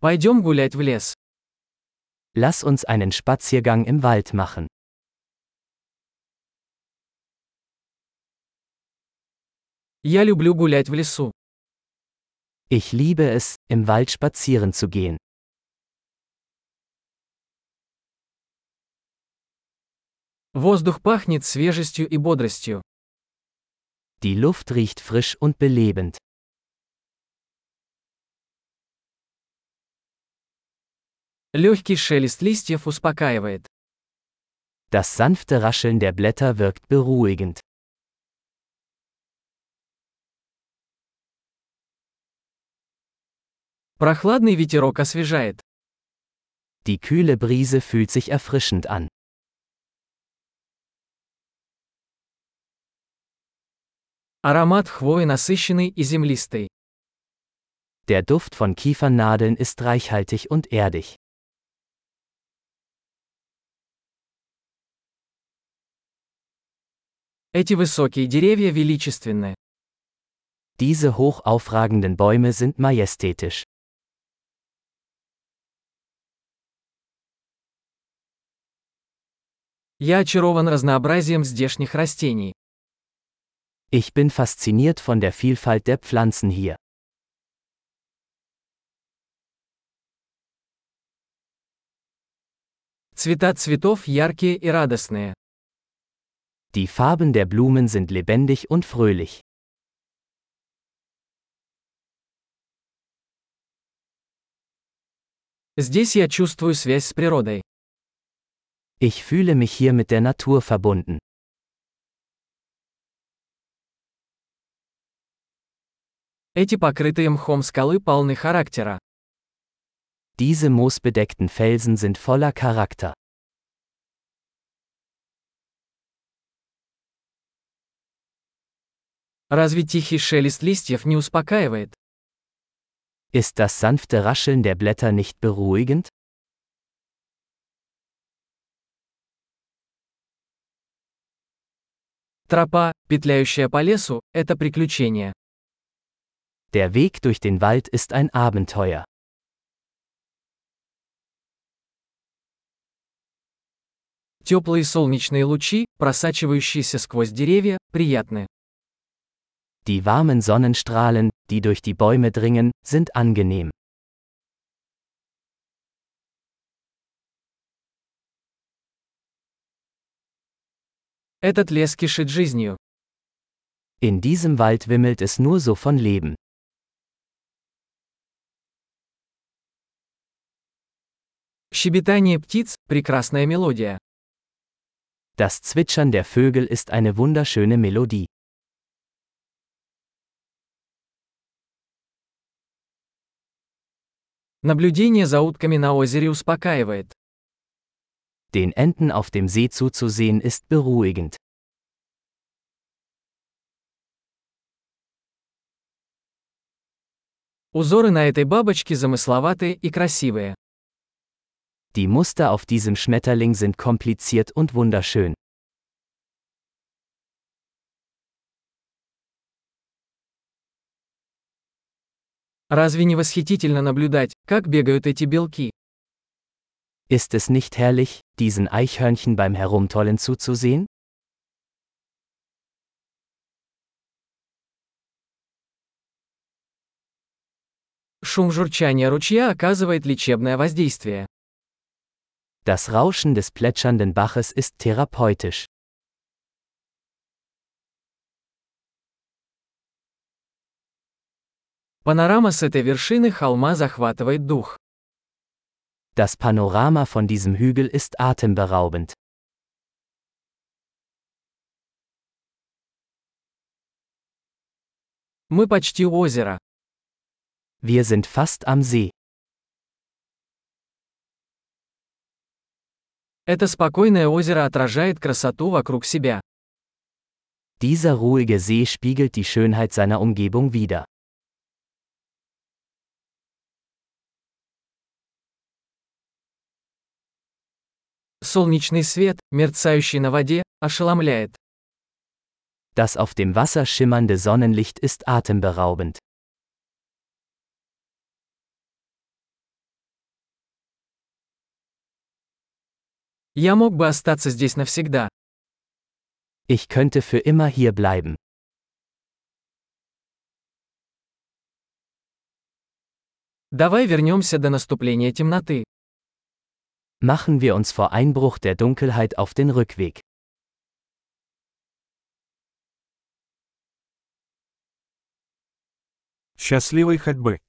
Пойдем гулять в лес. Lass uns einen Spaziergang im Wald machen. Я люблю гулять в лесу. Ich liebe es, im Wald spazieren zu gehen. Воздух пахнет свежестью и бодростью. Die Luft riecht frisch und belebend. Легкий шелест листьев успокаивает. Das sanfte Rascheln der Blätter wirkt beruhigend. Прохладный ветерок освежает. Die kühle Brise fühlt sich erfrischend an. Аромат хвои насыщенный и землистый. Der Duft von Kiefernadeln ist reichhaltig und erdig. Эти высокие деревья величественны. Diese hoch aufragenden Bäume sind majestätisch. Я очарован разнообразием здешних растений. Ich bin fasziniert von der Vielfalt der Pflanzen hier. Цвета цветов яркие и радостные. Die Farben der Blumen sind lebendig und fröhlich. Здесь я чувствую связь с природой. Ich fühle mich hier mit der Natur verbunden. Эти покрытые мхом скалы полны характера. Diese moosbedeckten Felsen sind voller Charakter. Разве тихий шелест листьев не успокаивает? Ist das sanfte Rascheln der Blätter nicht beruhigend? Тропа, петляющая по лесу, это приключение. Der Weg durch den Wald ist ein Abenteuer. Теплые солнечные лучи, просачивающиеся сквозь деревья, приятны. Die warmen Sonnenstrahlen, die durch die Bäume dringen, sind angenehm. Этот лес кишит жизнью. In diesem Wald wimmelt es nur so von Leben. Щебетание птиц – прекрасная мелодия. Das Zwitschern der Vögel ist eine wunderschöne Melodie. Наблюдение за утками на озере успокаивает. Den Enten auf dem See zuzusehen ist beruhigend. Узоры на этой бабочке замысловатые и красивые. Die Muster auf diesem Schmetterling sind kompliziert und wunderschön. Разве не восхитительно наблюдать, как бегают эти белки? Ist es nicht herrlich, diesen Eichhörnchen beim Herumtollen zuzusehen? Шум журчания ручья оказывает лечебное воздействие. Das Rauschen des plätschernden Baches ist therapeutisch. Панорама с этой вершины холма захватывает дух. Das Panorama von diesem Hügel ist atemberaubend. Мы почти у озера. Wir sind fast am See. Это спокойное озеро отражает красоту вокруг себя. Dieser ruhige See spiegelt die Schönheit seiner Umgebung wider. Солнечный свет, мерцающий на воде, ошеломляет. Das auf dem Wasser schimmernde Sonnenlicht ist atemberaubend. Я мог бы остаться здесь навсегда. Ich könnte für immer hier bleiben. Давай вернемся до наступления темноты. Machen wir uns vor Einbruch der Dunkelheit auf den Rückweg. Счастливой ходьбы!